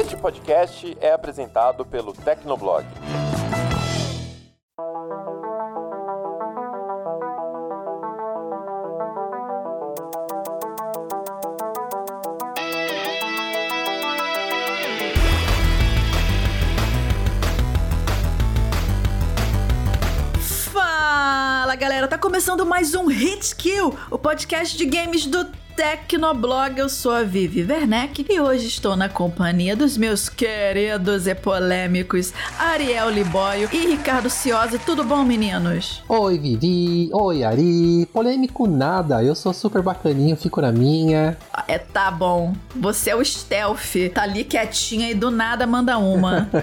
Este podcast é apresentado pelo Tecnoblog. Fala galera, tá começando mais um Hit Kill, o podcast de games do Tecnoblog. Eu sou a Vivi Werneck e hoje estou na companhia dos meus queridos e polêmicos Ariel Liboio e Ricardo Ciosa. Tudo bom, meninos? Oi, Vivi. Oi, Ari. Polêmico nada. Eu sou super bacaninho, fico na minha. É, tá bom. Você é o stealth. Tá ali quietinha e do nada manda uma.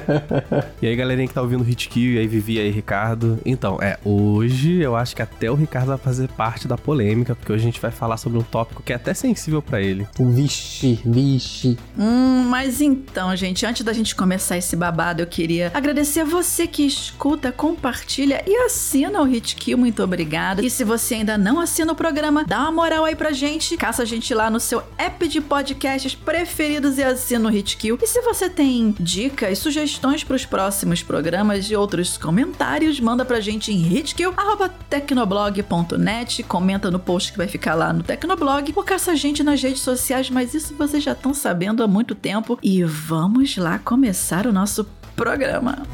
E aí, galerinha que tá ouvindo o Hit Kill, e aí, Vivi, e aí, Ricardo. Então, é, hoje eu acho que até o Ricardo vai fazer parte da polêmica, porque hoje a gente vai falar sobre um tópico que é até sensível pra ele. Vixe, vixe. Hum, mas então, gente, antes da gente começar esse babado, eu queria agradecer a você que escuta, compartilha e assina o Hit Kill. Muito obrigada. E se você ainda não assina o programa, dá uma moral aí pra gente. Caça a gente lá no seu app de podcasts preferidos e assina o Hit Kill. E se você tem dicas, sugestões pros próximos programas e outros comentários, manda pra gente em hitkill.tecnoblog.net. Comenta no post que vai ficar lá no Tecnoblog. Ou caça a gente nas redes sociais, mas isso vocês já estão sabendo há muito tempo. E vamos lá começar o nosso programa.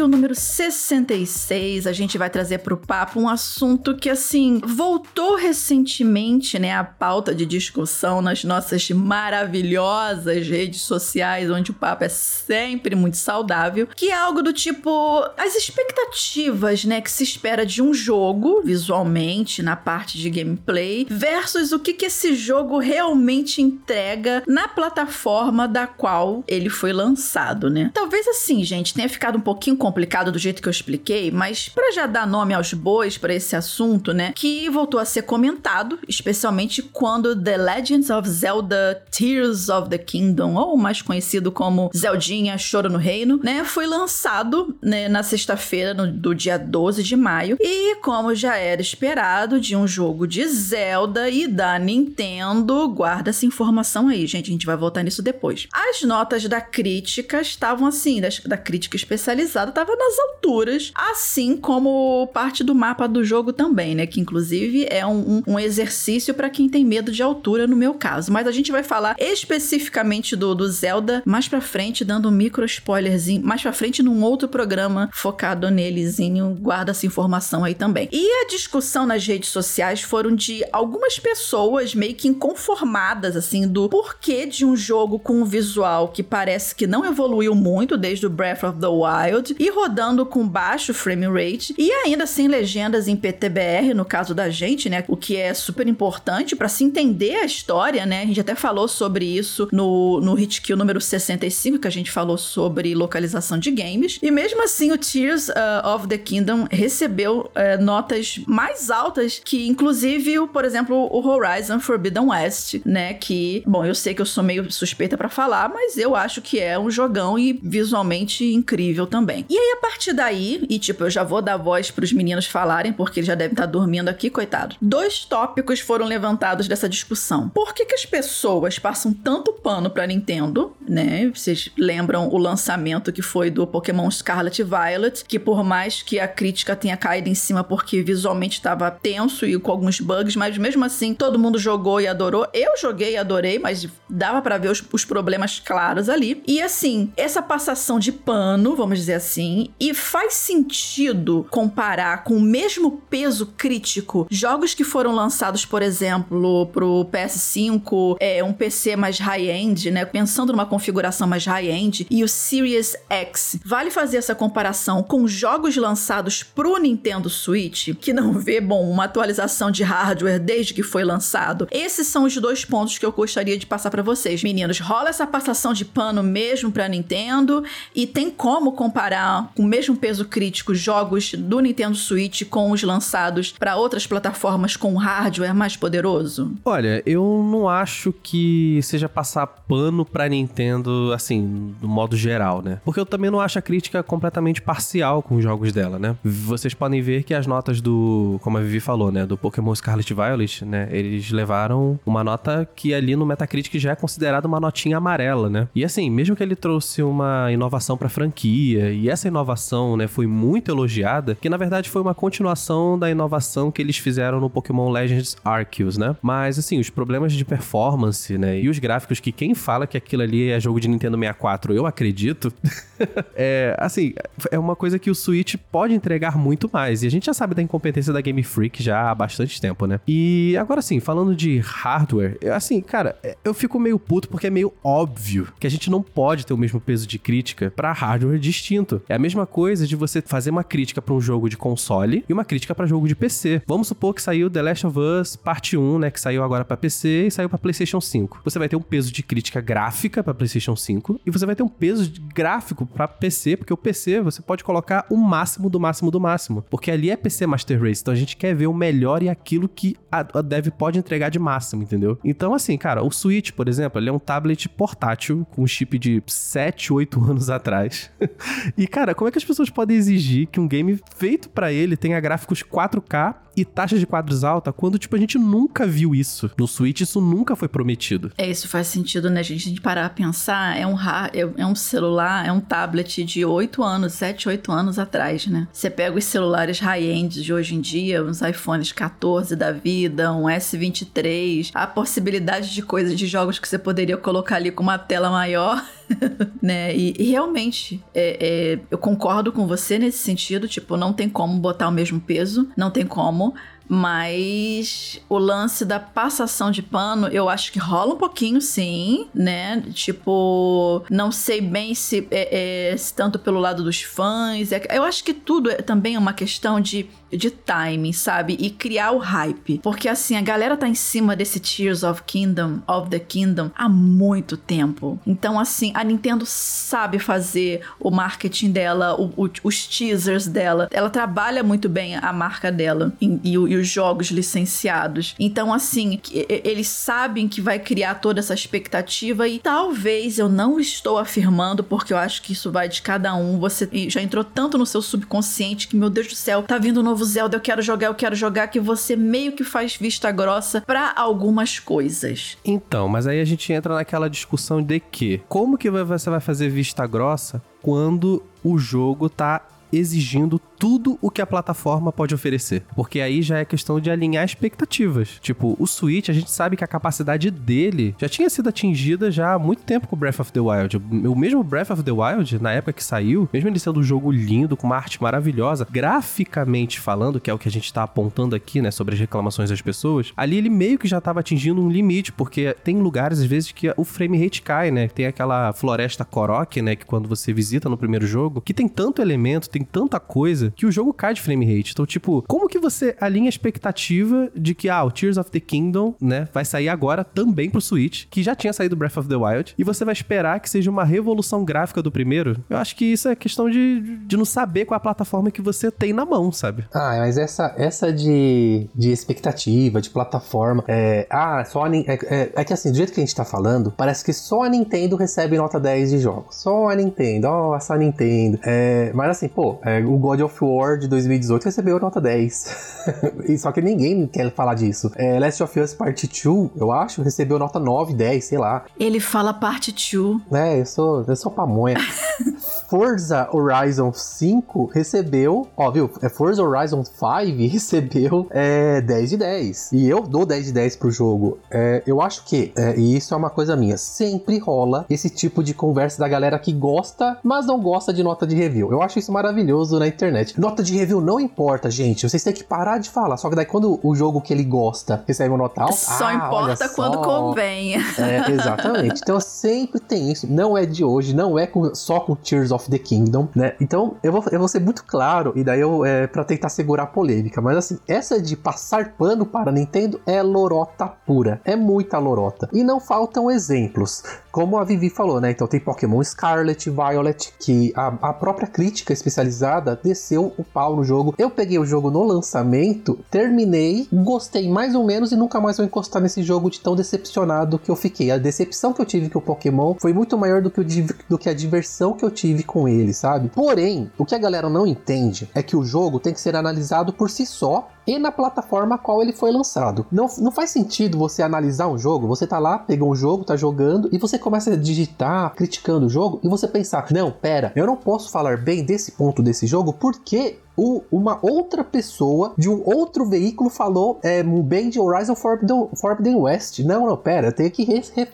Kill número 66, a gente vai trazer pro papo um assunto que, assim, voltou recentemente, né, à pauta de discussão nas nossas maravilhosas redes sociais, onde o papo é sempre muito saudável, que é algo do tipo as expectativas, né, que se espera de um jogo, visualmente, na parte de gameplay, versus o que, que esse jogo realmente entrega na plataforma da qual ele foi lançado, né? Talvez assim, gente, tenha ficado um pouquinho complicado do jeito que eu expliquei, mas para já dar nome aos bois para esse assunto, né, que voltou a ser comentado, especialmente quando The Legends of Zelda Tears of the Kingdom, ou mais conhecido como Zeldinha Choro no Reino, né, foi lançado né, na sexta-feira do dia 12 de maio, e como já era esperado de um jogo de Zelda e da Nintendo, guarda essa informação aí, gente, a gente vai voltar nisso depois. As notas da crítica estavam assim, das- da crítica especializada, estava nas alturas, assim como parte do mapa do jogo também, né? Que inclusive é um, um- exercício para quem tem medo de altura, no meu caso. Mas a gente vai falar especificamente do, do Zelda mais pra frente, dando um micro spoilerzinho, mais pra frente num outro programa focado nelezinho. Guarda essa informação aí também. E a discussão nas redes sociais foram de algumas pessoas meio que inconformadas, assim, do porquê de um jogo com um visual que parece que não evoluiu muito desde o Breath of the Wild e rodando com baixo frame rate e ainda sem legendas em PTBR, no caso da gente, né? O que é super importante pra se entender a história, né? A gente até falou sobre isso no, no Hit Kill número 65, que a gente falou sobre localização de games. E mesmo assim, o Tears uh, of the Kingdom recebeu uh, notas mais altas que, inclusive, por exemplo, o Horizon Forbidden West, né? Que, bom, eu sei que eu sou meio suspeita pra falar, mas eu acho que é um jogão e visualmente incrível também. E aí, a partir daí, e tipo, eu já vou dar voz pros meninos falarem, porque eles já devem estar dormindo aqui, coitado. Dois tópicos foram levantados dessa discussão. Por que, que as pessoas passam tanto pano pra Nintendo, né? Vocês lembram o lançamento que foi do Pokémon Scarlet Violet, que por mais que a crítica tenha caído em cima porque visualmente estava tenso e com alguns bugs, mas mesmo assim todo mundo jogou e adorou. Eu joguei e adorei, mas dava pra ver os, os problemas claros ali. E assim, essa passação de pano, vamos dizer assim, e faz sentido comparar com o mesmo peso crítico jogos que foram lançados, por exemplo, pro PS5, é, um PC mais high-end, né? Pensando numa configuração mais high-end, e o Series X. Vale fazer essa comparação com jogos lançados pro Nintendo Switch, que não vê, bom, uma atualização de hardware desde que foi lançado. Esses são os dois pontos que eu gostaria de passar para vocês. Meninos, rola essa passação de pano mesmo pra Nintendo e tem como comparar com o mesmo peso crítico jogos do Nintendo Switch com os lançados para outras plataformas com hardware mais poderoso? Olha, eu não acho que seja passar pano pra Nintendo, assim, do modo geral, né? Porque eu também não acho a crítica completamente parcial com os jogos dela, né? Vocês podem ver que as notas do, como a Vivi falou, né, do Pokémon Scarlet Violet, né, eles levaram uma nota que ali no Metacritic já é considerada uma notinha amarela, né? E assim, mesmo que ele trouxe uma inovação pra franquia, e essa inovação, né, foi muito elogiada, que na verdade foi uma continuação da inovação que eles fizeram no Pokémon Legends Arceus, né? Mas assim, os problemas de performance, né, e os gráficos que quem fala que aquilo ali é jogo de Nintendo 64, eu acredito. é, assim, é uma coisa que o Switch pode entregar muito mais. E a gente já sabe da incompetência da Game Freak já há bastante tempo, né? E agora sim, falando de hardware, assim, cara, eu fico meio puto porque é meio óbvio que a gente não pode ter o mesmo peso de crítica para hardware distinto. É a mesma coisa de você fazer uma crítica para um jogo de console e uma crítica para jogo de PC. Vamos supor que saiu The Last of Us Parte 1, né, que saiu agora para PC e saiu para PlayStation 5. Você vai ter um peso de crítica gráfica para PlayStation 5 e você vai ter um peso gráfico para PC, porque o PC você pode colocar o máximo do máximo do máximo, porque ali é PC Master Race, então a gente quer ver o melhor e aquilo que a Dev pode entregar de máximo, entendeu? Então assim, cara, o Switch, por exemplo, ele é um tablet portátil com um chip de 7, 8 anos atrás. e cara, como é que as pessoas podem exigir que um game feito para ele tenha gráficos 4K e taxa de quadros alta quando, tipo, a gente nunca viu isso. No Switch, isso nunca foi prometido. É, isso faz sentido, né, gente? A gente parar a pensar, é um, é, é um celular, é um tablet de 8 anos, 7, 8 anos atrás, né? Você pega os celulares high-end de hoje em dia, uns iPhones 14 da vida, um S23, a possibilidade de coisas, de jogos que você poderia colocar ali com uma tela maior. né? E, e realmente, é, é, eu concordo com você nesse sentido. Tipo, não tem como botar o mesmo peso, não tem como. Mas o lance da passação de pano, eu acho que rola um pouquinho, sim, né? Tipo, não sei bem se, é, é, se tanto pelo lado dos fãs. É, eu acho que tudo é também uma questão de de timing, sabe? E criar o hype. Porque assim, a galera tá em cima desse Tears of Kingdom, of the Kingdom, há muito tempo. Então, assim, a Nintendo sabe fazer o marketing dela, o, o, os teasers dela. Ela trabalha muito bem a marca dela e, e, e os jogos licenciados. Então, assim, eles sabem que vai criar toda essa expectativa e talvez eu não estou afirmando, porque eu acho que isso vai de cada um. Você já entrou tanto no seu subconsciente que, meu Deus do céu, tá vindo um novo Zelda, eu quero jogar, eu quero jogar, que você meio que faz vista grossa para algumas coisas. Então, mas aí a gente entra naquela discussão de que como que você vai fazer vista grossa quando o jogo tá exigindo tudo o que a plataforma pode oferecer. Porque aí já é questão de alinhar expectativas. Tipo, o Switch, a gente sabe que a capacidade dele já tinha sido atingida já há muito tempo com Breath of the Wild. O mesmo Breath of the Wild, na época que saiu, mesmo ele sendo um jogo lindo, com uma arte maravilhosa, graficamente falando, que é o que a gente tá apontando aqui, né, sobre as reclamações das pessoas, ali ele meio que já tava atingindo um limite, porque tem lugares, às vezes, que o frame rate cai, né? Tem aquela floresta Korok, né, que quando você visita no primeiro jogo, que tem tanto elemento, tem tanta coisa, que o jogo cai de frame rate. Então, tipo, como que você alinha a expectativa de que, ah, o Tears of the Kingdom, né, vai sair agora também pro Switch, que já tinha saído Breath of the Wild, e você vai esperar que seja uma revolução gráfica do primeiro? Eu acho que isso é questão de, de não saber qual é a plataforma que você tem na mão, sabe? Ah, mas essa, essa de, de expectativa, de plataforma, é, ah, só a, é, é, é, que assim, do jeito que a gente tá falando, parece que só a Nintendo recebe nota 10 de jogos. Só a Nintendo, ó, oh, essa Nintendo. É, mas assim, pô, é, o God of War de 2018 recebeu nota 10. e só que ninguém quer falar disso. É, Last of Us Part 2, eu acho, recebeu nota 9, 10, sei lá. Ele fala Part 2. É, eu sou, eu sou pamonha. Forza Horizon 5 recebeu, ó, viu? É Forza Horizon 5 recebeu é, 10 de 10. E eu dou 10 de 10 pro jogo. É, eu acho que, é, e isso é uma coisa minha, sempre rola esse tipo de conversa da galera que gosta, mas não gosta de nota de review. Eu acho isso maravilhoso na internet internet. Nota de review não importa, gente. Vocês têm que parar de falar. Só que daí quando o jogo que ele gosta recebe uma nota alta. Só ah, importa quando convém. É, exatamente. Então sempre tem isso. Não é de hoje, não é com, só com Tears of the Kingdom, né? Então eu vou, eu vou ser muito claro, e daí eu, é, pra tentar segurar a polêmica, mas assim, essa de passar pano para Nintendo é lorota pura. É muita lorota. E não faltam exemplos. Como a Vivi falou, né? Então tem Pokémon Scarlet, Violet, que a, a própria crítica especializada desceu o pau no jogo. Eu peguei o jogo no lançamento, terminei, gostei mais ou menos e nunca mais vou encostar nesse jogo de tão decepcionado que eu fiquei. A decepção que eu tive com o Pokémon foi muito maior do que, o, do que a diversão que eu tive com ele, sabe? Porém, o que a galera não entende é que o jogo tem que ser analisado por si só e na plataforma a qual ele foi lançado. Não, não faz sentido você analisar um jogo, você tá lá, pegou um jogo, tá jogando e você começa a digitar, criticando o jogo e você pensar: não, pera, eu não posso falar bem desse ponto desse jogo porque o, uma outra pessoa de um outro veículo falou é, bem de Horizon Forbidden, Forbidden West. Não, não, pera, eu tenho que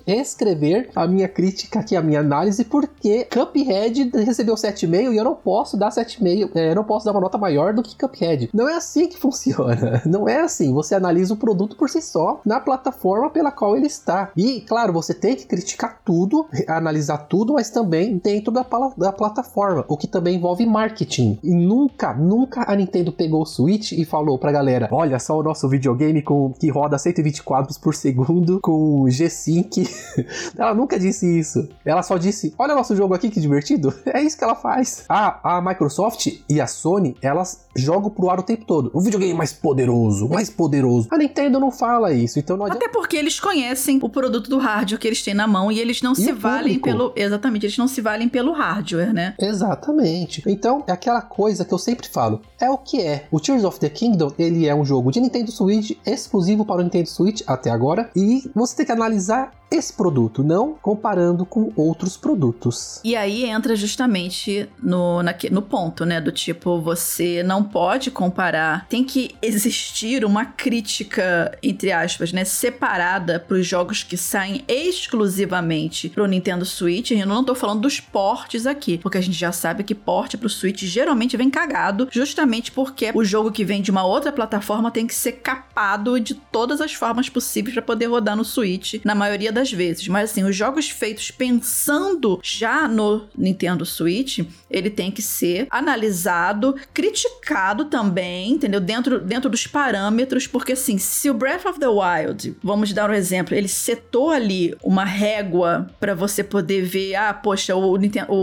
reescrever a minha crítica aqui, a minha análise, porque Cuphead recebeu 7,5 e eu não posso dar 7,5, é, eu não posso dar uma nota maior do que Cuphead. Não é assim que funciona. Não é assim. Você analisa o produto por si só na plataforma pela qual ele está. E, claro, você tem que criticar tudo, analisar tudo, mas também dentro da, da plataforma, o que também envolve marketing. E nunca, nunca a Nintendo pegou o Switch e falou pra galera: olha só o nosso videogame com, que roda 120 quadros por segundo com G-Sync. ela nunca disse isso. Ela só disse: olha nosso jogo aqui que divertido. É isso que ela faz. A, a Microsoft e a Sony, elas jogam pro ar o tempo todo. O videogame mais poderoso, mais poderoso. A Nintendo não fala isso, então não adianta... Até porque eles conhecem o produto do hardware que eles têm na mão e eles não e se valem pelo. Exatamente, eles não se valem pelo hardware, né? Exatamente. Então, é aquela coisa que eu sempre falo. É o que é. O Tears of the Kingdom, ele é um jogo de Nintendo Switch, exclusivo para o Nintendo Switch até agora, e você tem que analisar esse produto, não comparando com outros produtos. E aí entra justamente no, na, no ponto, né? Do tipo, você não pode comparar. Tem que existir uma crítica, entre aspas, né? Separada para os jogos que saem exclusivamente pro Nintendo Switch. Eu não tô falando dos portes aqui, porque a gente já sabe que porte pro Switch geralmente vem cagado, justamente porque o jogo que vem de uma outra plataforma tem que ser capado de todas as formas possíveis para poder rodar no Switch, na maioria das vezes. Mas assim, os jogos feitos pensando já no Nintendo Switch, ele tem que ser analisado, criticado também, entendeu? Dentro, dentro dos parâmetros, porque assim, se o Breath of the Wild, vamos dar um exemplo, ele setou ali uma régua para você poder ver, ah, poxa, o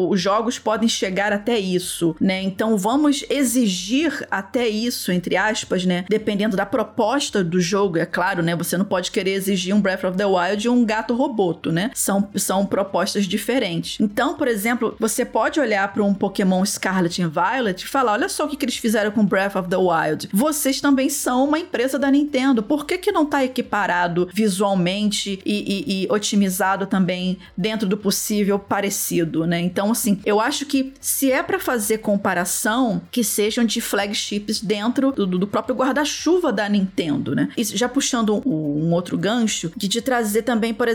os jogos podem chegar até isso, né? Então vamos exigir até isso, entre aspas, né? Dependendo da proposta do jogo, é claro, né? Você não pode querer exigir um Breath of the Wild e um gato gato roboto, né? São, são propostas diferentes. Então, por exemplo, você pode olhar para um Pokémon Scarlet e Violet e falar: olha só o que, que eles fizeram com Breath of the Wild. Vocês também são uma empresa da Nintendo. Por que, que não tá equiparado visualmente e, e, e otimizado também dentro do possível parecido, né? Então, assim, eu acho que se é para fazer comparação, que sejam de flagships dentro do, do próprio guarda-chuva da Nintendo, né? E já puxando um, um outro gancho, de te trazer também, por exemplo,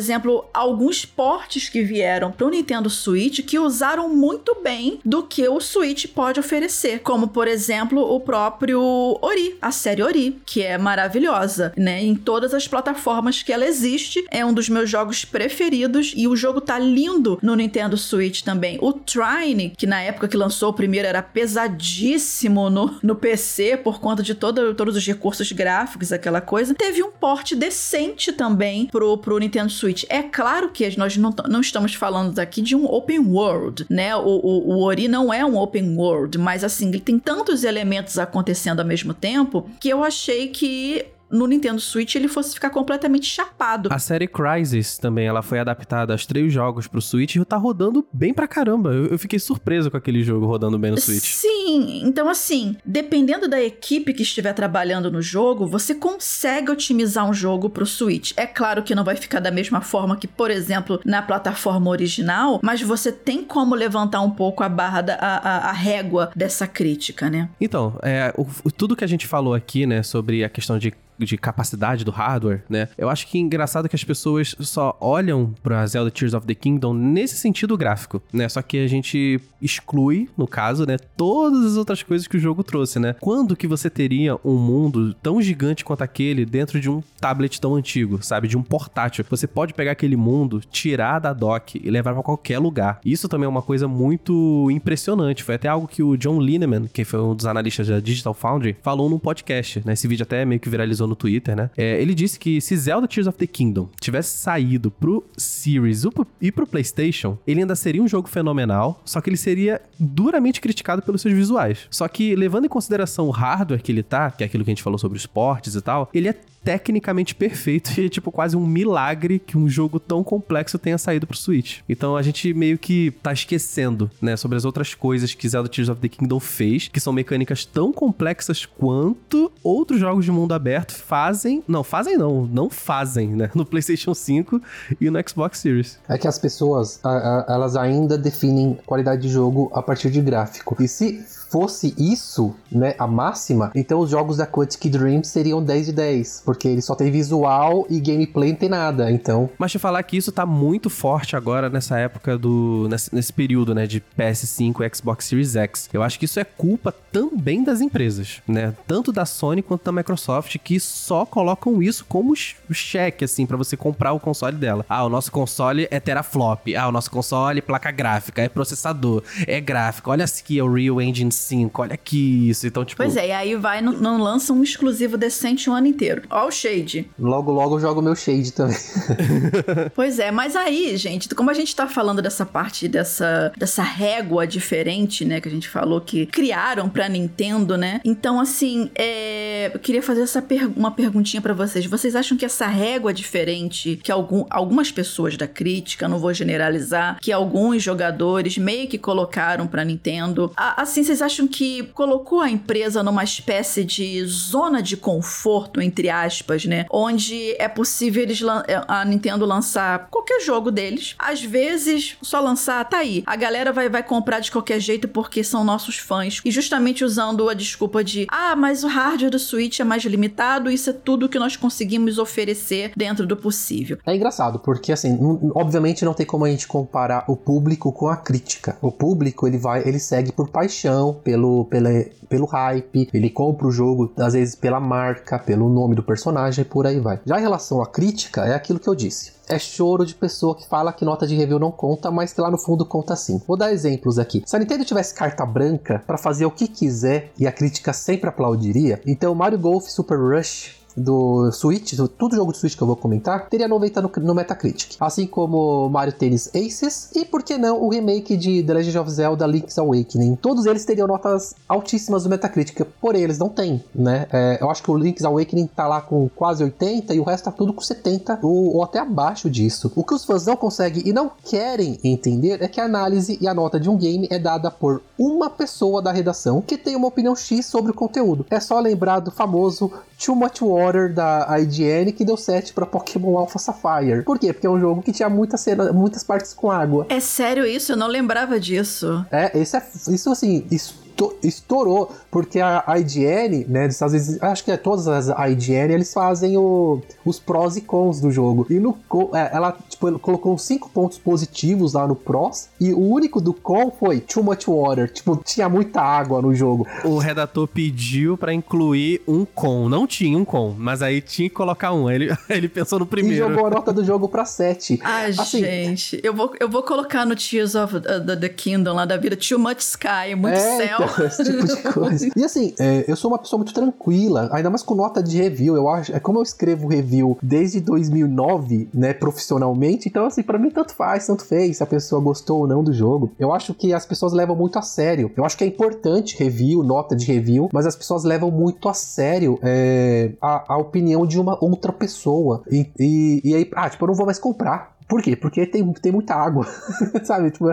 alguns portes que vieram para o Nintendo Switch que usaram muito bem do que o Switch pode oferecer, como por exemplo o próprio Ori, a série Ori, que é maravilhosa, né? Em todas as plataformas que ela existe, é um dos meus jogos preferidos e o jogo tá lindo no Nintendo Switch também. O Trine, que na época que lançou o primeiro era pesadíssimo no, no PC por conta de todo, todos os recursos gráficos, aquela coisa, teve um porte decente também pro, pro Nintendo Switch Switch. É claro que nós não, não estamos falando aqui de um open world, né? O, o, o Ori não é um open world, mas assim, ele tem tantos elementos acontecendo ao mesmo tempo que eu achei que no Nintendo Switch ele fosse ficar completamente chapado. A série Crysis também, ela foi adaptada aos três jogos pro Switch e tá rodando bem pra caramba. Eu, eu, fiquei surpreso com aquele jogo rodando bem no Switch. Sim, então assim, dependendo da equipe que estiver trabalhando no jogo, você consegue otimizar um jogo pro Switch. É claro que não vai ficar da mesma forma que, por exemplo, na plataforma original, mas você tem como levantar um pouco a barra, da, a, a, a régua dessa crítica, né? Então, é, o, tudo que a gente falou aqui, né, sobre a questão de de capacidade do hardware, né? Eu acho que é engraçado que as pessoas só olham pra Zelda Tears of the Kingdom nesse sentido gráfico, né? Só que a gente exclui, no caso, né, todas as outras coisas que o jogo trouxe, né? Quando que você teria um mundo tão gigante quanto aquele dentro de um tablet tão antigo, sabe? De um portátil. Você pode pegar aquele mundo, tirar da dock e levar para qualquer lugar. Isso também é uma coisa muito impressionante. Foi até algo que o John Lineman, que foi um dos analistas da Digital Foundry, falou num podcast, né? Esse vídeo até meio que viralizou no Twitter, né? É, ele disse que se Zelda Tears of the Kingdom tivesse saído pro Series e pro PlayStation, ele ainda seria um jogo fenomenal, só que ele seria duramente criticado pelos seus visuais. Só que levando em consideração o hardware que ele tá, que é aquilo que a gente falou sobre esportes e tal, ele é tecnicamente perfeito e é tipo quase um milagre que um jogo tão complexo tenha saído pro Switch. Então a gente meio que tá esquecendo, né, sobre as outras coisas que Zelda Tears of the Kingdom fez, que são mecânicas tão complexas quanto outros jogos de mundo aberto fazem, não, fazem não, não fazem, né, no PlayStation 5 e no Xbox Series. É que as pessoas, a, a, elas ainda definem qualidade de jogo a partir de gráfico. E se fosse isso, né, a máxima, então os jogos da Quantic Dream seriam 10 de 10, porque ele só tem visual e gameplay não tem nada, então... Mas te falar que isso tá muito forte agora nessa época do... nesse, nesse período, né, de PS5 e Xbox Series X. Eu acho que isso é culpa também das empresas, né, tanto da Sony quanto da Microsoft, que só colocam isso como cheque, assim, para você comprar o console dela. Ah, o nosso console é teraflop. Ah, o nosso console é placa gráfica, é processador, é gráfico. Olha aqui, é o Real Engine 5, olha aqui isso. Então, tipo. Pois é, e aí vai, não, não lança um exclusivo decente o um ano inteiro. Ó, o Shade. Logo, logo eu jogo meu Shade também. pois é, mas aí, gente, como a gente tá falando dessa parte dessa, dessa régua diferente, né, que a gente falou que criaram pra Nintendo, né? Então, assim, é, eu queria fazer essa per uma perguntinha para vocês. Vocês acham que essa régua diferente que algum, algumas pessoas da crítica, não vou generalizar, que alguns jogadores meio que colocaram pra Nintendo, assim, vocês acham que colocou a empresa numa espécie de zona de conforto, entre aspas, né? Onde é possível eles é, a Nintendo lançar qualquer jogo deles. Às vezes, só lançar, tá aí. A galera vai, vai comprar de qualquer jeito porque são nossos fãs. E justamente usando a desculpa de ah, mas o hardware do Switch é mais limitado, isso é tudo que nós conseguimos oferecer dentro do possível. É engraçado, porque assim, obviamente não tem como a gente comparar o público com a crítica. O público, ele vai, ele segue por paixão, pelo, pela, pelo hype, ele compra o jogo, às vezes pela marca, pelo nome do personagem e por aí vai. Já em relação à crítica, é aquilo que eu disse é choro de pessoa que fala que nota de review não conta, mas que lá no fundo conta sim. Vou dar exemplos aqui. Se a Nintendo tivesse carta branca para fazer o que quiser e a crítica sempre aplaudiria, então Mario Golf Super Rush do Switch, do, todo jogo de Switch que eu vou comentar, teria 90 no, no Metacritic. Assim como Mario Tennis Aces e, por que não, o remake de The Legend of Zelda Link's Awakening. Todos eles teriam notas altíssimas no Metacritic, porém eles não têm, né? É, eu acho que o Link's Awakening tá lá com quase 80 e o resto tá tudo com 70 ou, ou até abaixo disso. O que os fãs não conseguem e não querem entender é que a análise e a nota de um game é dada por uma pessoa da redação que tem uma opinião X sobre o conteúdo. É só lembrar do famoso Too Much Da IGN que deu 7 para Pokémon Alpha Sapphire. Por quê? Porque é um jogo que tinha muita cena, muitas partes com água. É sério isso? Eu não lembrava disso. É, isso é isso assim, isso estourou, porque a IGN, né, dos Estados Unidos, acho que é todas as IGN, eles fazem o, os prós e cons do jogo. E no é, ela, tipo, colocou cinco pontos positivos lá no prós, e o único do con foi too much water, tipo, tinha muita água no jogo. O redator pediu para incluir um con, não tinha um con, mas aí tinha que colocar um, ele, ele pensou no primeiro. E jogou a nota do jogo pra 7. Ai, assim, gente, eu vou, eu vou colocar no Tears of the, the Kingdom lá da vida, too much sky, muito é, céu. Esse tipo de coisa. E assim, é, eu sou uma pessoa muito tranquila, ainda mais com nota de review. Eu acho, é como eu escrevo review desde 2009, né, profissionalmente. Então, assim, para mim tanto faz, tanto fez, se a pessoa gostou ou não do jogo. Eu acho que as pessoas levam muito a sério. Eu acho que é importante review, nota de review, mas as pessoas levam muito a sério é, a, a opinião de uma outra pessoa. E, e, e aí, ah, tipo, eu não vou mais comprar Por quê? Porque tem, tem muita água, sabe? Tipo,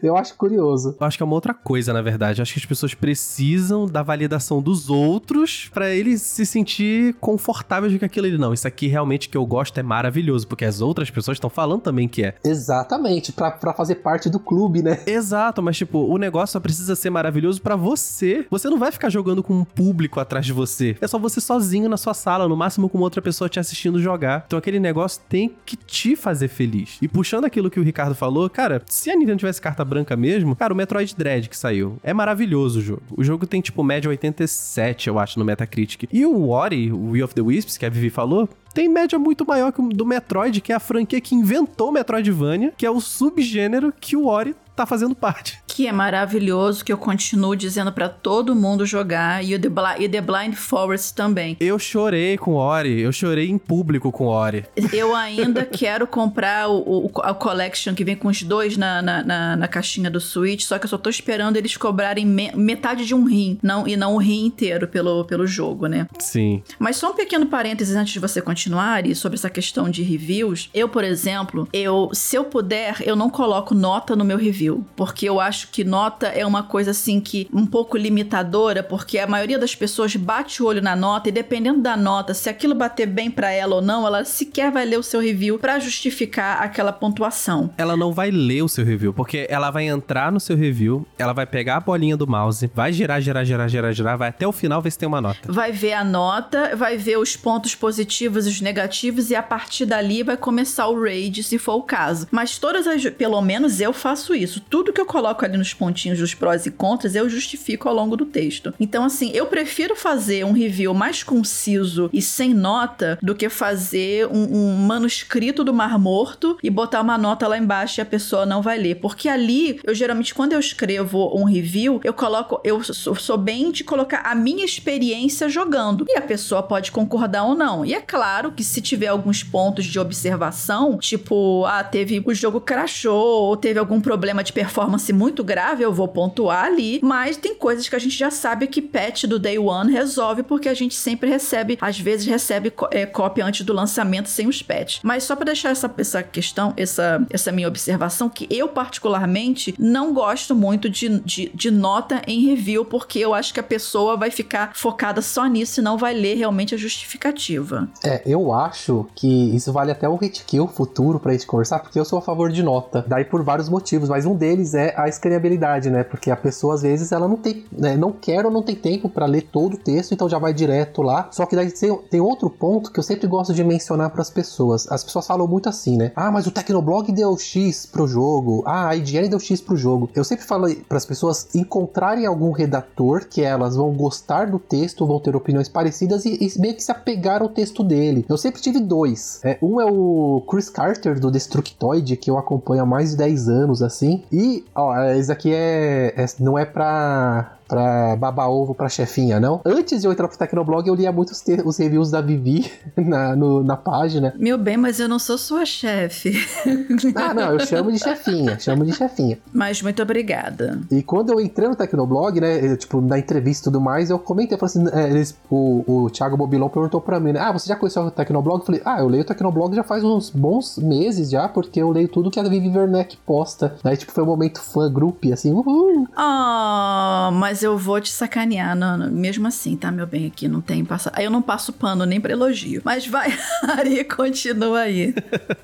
eu acho curioso. Eu acho que é uma outra coisa, na verdade. Eu acho que as pessoas precisam da validação dos outros para eles se sentir confortáveis com aquilo ali. Não, isso aqui realmente que eu gosto é maravilhoso, porque as outras pessoas estão falando também que é. Exatamente, para fazer parte do clube, né? Exato, mas tipo, o negócio só precisa ser maravilhoso para você. Você não vai ficar jogando com um público atrás de você. É só você sozinho na sua sala, no máximo com outra pessoa te assistindo jogar. Então aquele negócio tem que te fazer feliz. E puxando aquilo que o Ricardo falou, cara, se a Nintendo tivesse carta branca mesmo, cara, o Metroid Dread que saiu, é maravilhoso o jogo. O jogo tem tipo média 87, eu acho, no Metacritic. E o Ori, o Will of the Wisps, que a Vivi falou, tem média muito maior que o do Metroid, que é a franquia que inventou Metroidvania, que é o subgênero que o Ori tá fazendo parte. Que é maravilhoso, que eu continuo dizendo para todo mundo jogar, e o The, Bli e The Blind Forest também. Eu chorei com Ori, eu chorei em público com Ori. Eu ainda quero comprar o, o, a Collection que vem com os dois na, na, na, na, caixinha do Switch, só que eu só tô esperando eles cobrarem me metade de um rim, não, e não o rim inteiro pelo, pelo jogo, né? Sim. Mas só um pequeno parênteses antes de você continuar, e sobre essa questão de reviews. Eu, por exemplo, eu, se eu puder, eu não coloco nota no meu review review, porque eu acho que nota é uma coisa assim que um pouco limitadora, porque a maioria das pessoas bate o olho na nota e dependendo da nota, se aquilo bater bem para ela ou não, ela sequer vai ler o seu review para justificar aquela pontuação. Ela não vai ler o seu review, porque ela vai entrar no seu review, ela vai pegar a bolinha do mouse, vai girar, girar, girar, girar, girar, vai até o final ver se tem uma nota. Vai ver a nota, vai ver os pontos positivos e os negativos e a partir dali vai começar o raid, se for o caso. Mas todas as, pelo menos eu faço isso Tudo que eu coloco ali nos pontinhos dos prós e contras, eu justifico ao longo do texto. Então, assim, eu prefiro fazer um review mais conciso e sem nota do que fazer um, um manuscrito do Mar Morto e botar uma nota lá embaixo e a pessoa não vai ler. Porque ali, eu geralmente, quando eu escrevo um review, eu coloco, eu sou, sou bem de colocar a minha experiência jogando. E a pessoa pode concordar ou não. E é claro que se tiver alguns pontos de observação, tipo, ah, teve o jogo crashou, ou teve algum problema de performance muito grave, eu vou pontuar ali, mas tem coisas que a gente já sabe que patch do day one resolve, porque a gente sempre recebe, às vezes recebe é, cópia antes do lançamento sem os patch. Mas só para deixar essa, essa questão, essa, essa minha observação, que eu particularmente não gosto muito de, de, de nota em review, porque eu acho que a pessoa vai ficar focada só nisso e não vai ler realmente a justificativa. É, eu acho que isso vale até o hit kill futuro pra gente conversar, porque eu sou a favor de nota. Daí por vários motivos, mas um deles é a escaneabilidade, né? Porque a pessoa às vezes ela não tem, né, não quer ou não tem tempo para ler todo o texto, então já vai direto lá. Só que daí tem, outro ponto que eu sempre gosto de mencionar para as pessoas. As pessoas falam muito assim, né? Ah, mas o Tecnoblog deu X pro jogo. Ah, a IGN deu X pro jogo. Eu sempre falo para as pessoas encontrarem algum redator que elas vão gostar do texto, vão ter opiniões parecidas e, e meio que se apegar ao texto dele. Eu sempre tive dois. É, um é o Chris Carter do Destructoid, que eu acompanho há mais de 10 anos, assim. E, ó, esse aqui é, é não é pra pra babar ovo pra chefinha, não. Antes de eu entrar pro Tecnoblog, eu lia muito os, os reviews da Vivi na, no, na página. Meu bem, mas eu não sou sua chefe. Ah, não, eu chamo de chefinha, chamo de chefinha. Mas muito obrigada. E quando eu entrei no Tecnoblog, né, eu, tipo, na entrevista e tudo mais, eu comentei, eu falei assim, é, eles, o, o Thiago Bobilon perguntou pra mim, né, ah, você já conheceu o Tecnoblog? Eu falei, ah, eu leio o Tecnoblog já faz uns bons meses já, porque eu leio tudo que a Vivi Werneck posta. Aí, tipo, foi um momento fã group, assim, uhul. Ah, oh, mas mas eu vou te sacanear, não, mesmo assim, tá, meu bem? Aqui não tem passa. Aí eu não passo pano nem pra elogio. Mas vai, Ari, continua aí.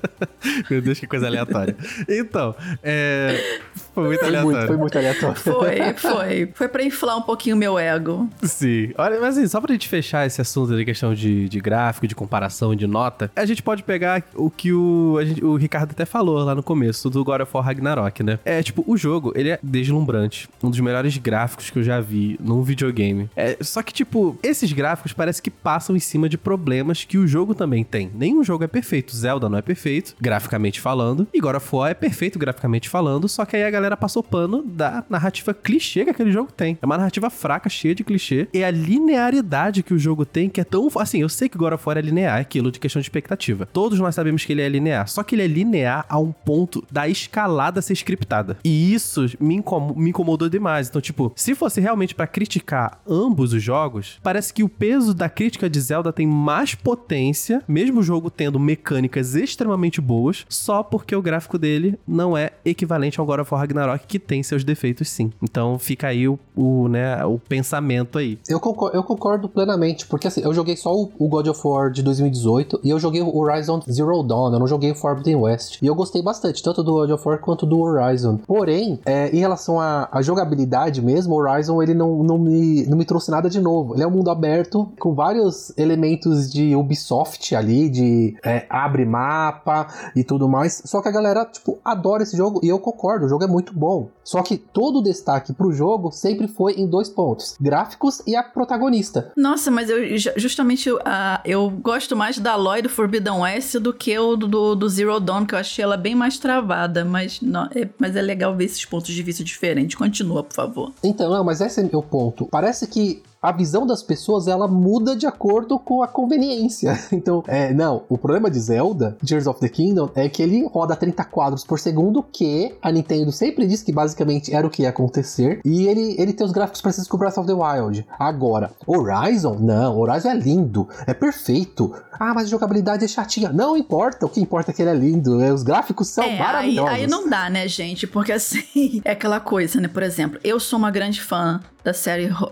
meu Deus, que coisa aleatória. Então, é. Foi muito aleatório. Foi muito, foi muito aleatório. Foi, foi. Foi pra inflar um pouquinho o meu ego. Sim. Olha, mas assim, só pra gente fechar esse assunto de questão de, de gráfico, de comparação, de nota, a gente pode pegar o que o, gente, o Ricardo até falou lá no começo, do God of War Ragnarok, né? É, tipo, o jogo, ele é deslumbrante. Um dos melhores gráficos que eu já vi num videogame. É, só que, tipo, esses gráficos parece que passam em cima de problemas que o jogo também tem. Nenhum jogo é perfeito. Zelda não é perfeito, graficamente falando. E God of War é perfeito, graficamente falando. Só que aí a galera passou pano da narrativa clichê que aquele jogo tem. É uma narrativa fraca, cheia de clichê. E a linearidade que o jogo tem, que é tão. Assim, eu sei que God of War é linear, é aquilo de questão de expectativa. Todos nós sabemos que ele é linear. Só que ele é linear a um ponto da escalada ser scriptada. E isso me, incom me incomodou demais. Então, tipo, se fosse fosse realmente para criticar ambos os jogos, parece que o peso da crítica de Zelda tem mais potência, mesmo o jogo tendo mecânicas extremamente boas, só porque o gráfico dele não é equivalente ao God of War Ragnarok, que tem seus defeitos sim. Então fica aí o, o, né, o pensamento aí. Eu concordo, eu concordo plenamente, porque assim, eu joguei só o, God of War de 2018 e eu joguei o Horizon Zero Dawn, eu não joguei o Forbidden West. E eu gostei bastante, tanto do God of War quanto do Horizon. Porém, é, em relação à jogabilidade mesmo, o Horizon ele não, não, me, não me trouxe nada de novo. Ele é um mundo aberto com vários elementos de Ubisoft ali, de é, abre mapa e tudo mais. Só que a galera, tipo, adora esse jogo e eu concordo, o jogo é muito bom. Só que todo o destaque pro jogo sempre foi em dois pontos: gráficos e a protagonista. Nossa, mas eu justamente uh, eu gosto mais da Aloy do Forbidden West do que o do, do Zero Dawn, que eu achei ela bem mais travada, mas, não, é, mas é legal ver esses pontos de vista diferentes. Continua, por favor. Então, não, mas esse é meu ponto. Parece que a visão das pessoas ela muda de acordo com a conveniência. Então, é, não, o problema de Zelda, Tears of the Kingdom, é que ele roda 30 quadros por segundo, que a Nintendo sempre disse que basicamente era o que ia acontecer, e ele, ele tem os gráficos parecidos com Breath of the Wild. Agora, Horizon, não, Horizon é lindo, é perfeito. Ah, mas a jogabilidade é chatinha. Não importa, o que importa é que ele é lindo, né? os gráficos são é, maravilhosos. Aí, aí não dá, né, gente? Porque assim, é aquela coisa, né? Por exemplo, eu sou uma grande fã da série uh,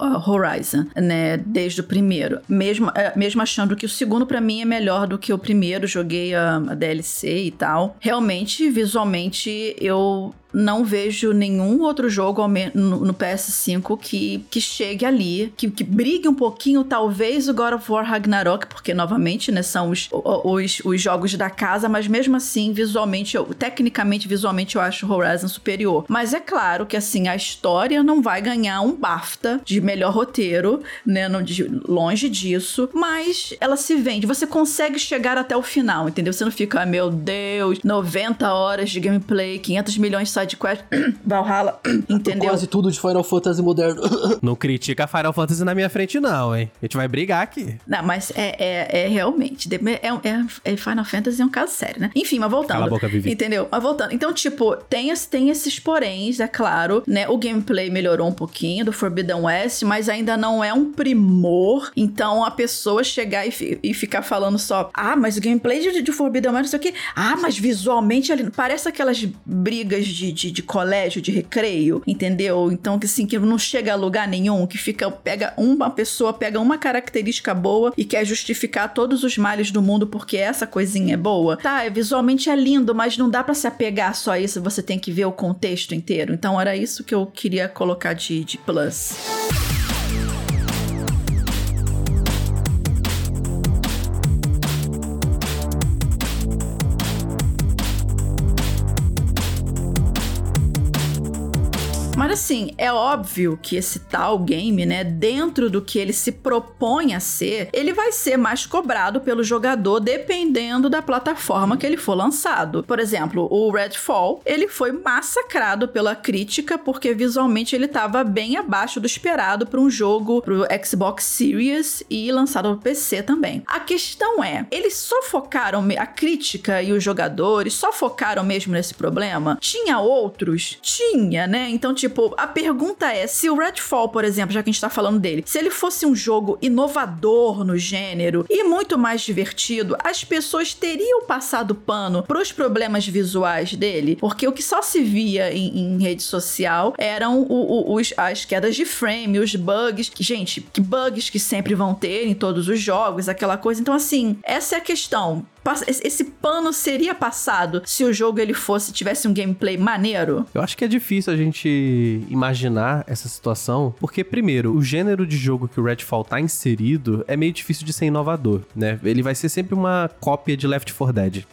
uh, Horizon, né? Desde o primeiro. Mesmo, uh, mesmo achando que o segundo, para mim, é melhor do que o primeiro. Joguei a, a DLC e tal. Realmente, visualmente, eu não vejo nenhum outro jogo no, no PS5 que, que chegue ali, que, que brigue um pouquinho, talvez o God of War Ragnarok, porque novamente, né, são os, os, os jogos da casa, mas mesmo assim, visualmente, eu, tecnicamente, visualmente, eu acho Horizon superior. Mas é claro que, assim, a história não vai ganhar um BAFTA de melhor roteiro, né, de, longe disso, mas ela se vende, você consegue chegar até o final, entendeu? Você não fica, ah, meu Deus, 90 horas de gameplay, 500 milhões de sidequest, Valhalla, entendeu? Quase tudo de Final Fantasy moderno. não critica Final Fantasy na minha frente, não, hein? A gente vai brigar aqui. Não, mas é, é, é realmente. É, é, é, Final Fantasy é um caso sério, né? Enfim, mas voltando. Cala a boca, Vivi. Entendeu? Mas voltando. Então, tipo, tem, tem esses poréns, é claro, né? O gameplay melhorou um pouquinho do Forbidden West, mas ainda não é um primor. Então, a pessoa chegar e, e ficar falando só, ah, mas o gameplay de, de Forbidden West, não sei o quê. Ah, mas visualmente ali. Parece aquelas brigas de, de, de, colégio, de recreio, entendeu? Então, que assim, que não chega a lugar nenhum, que fica, pega uma pessoa, pega uma característica boa e quer justificar todos os males do mundo porque essa coisinha é boa. Tá, visualmente é lindo, mas não dá para se apegar só a isso, você tem que ver o contexto inteiro. Então, era isso que eu queria colocar de, de plus. Mas assim, é óbvio que esse tal game, né, dentro do que ele se propõe a ser, ele vai ser mais cobrado pelo jogador dependendo da plataforma que ele for lançado. Por exemplo, o Redfall, ele foi massacrado pela crítica porque visualmente ele estava bem abaixo do esperado para um jogo pro Xbox Series e lançado no PC também. A questão é, eles só focaram a crítica e os jogadores só focaram mesmo nesse problema? Tinha outros? Tinha, né? Então, tipo, a pergunta é: se o Redfall, por exemplo, já que a gente tá falando dele, se ele fosse um jogo inovador no gênero e muito mais divertido, as pessoas teriam passado pano pros problemas visuais dele? Porque o que só se via em, em rede social eram o, o, os, as quedas de frame, os bugs. Gente, que bugs que sempre vão ter em todos os jogos, aquela coisa. Então, assim, essa é a questão esse pano seria passado se o jogo ele fosse tivesse um gameplay maneiro? Eu acho que é difícil a gente imaginar essa situação, porque primeiro, o gênero de jogo que o Redfall tá inserido é meio difícil de ser inovador, né? Ele vai ser sempre uma cópia de Left 4 Dead.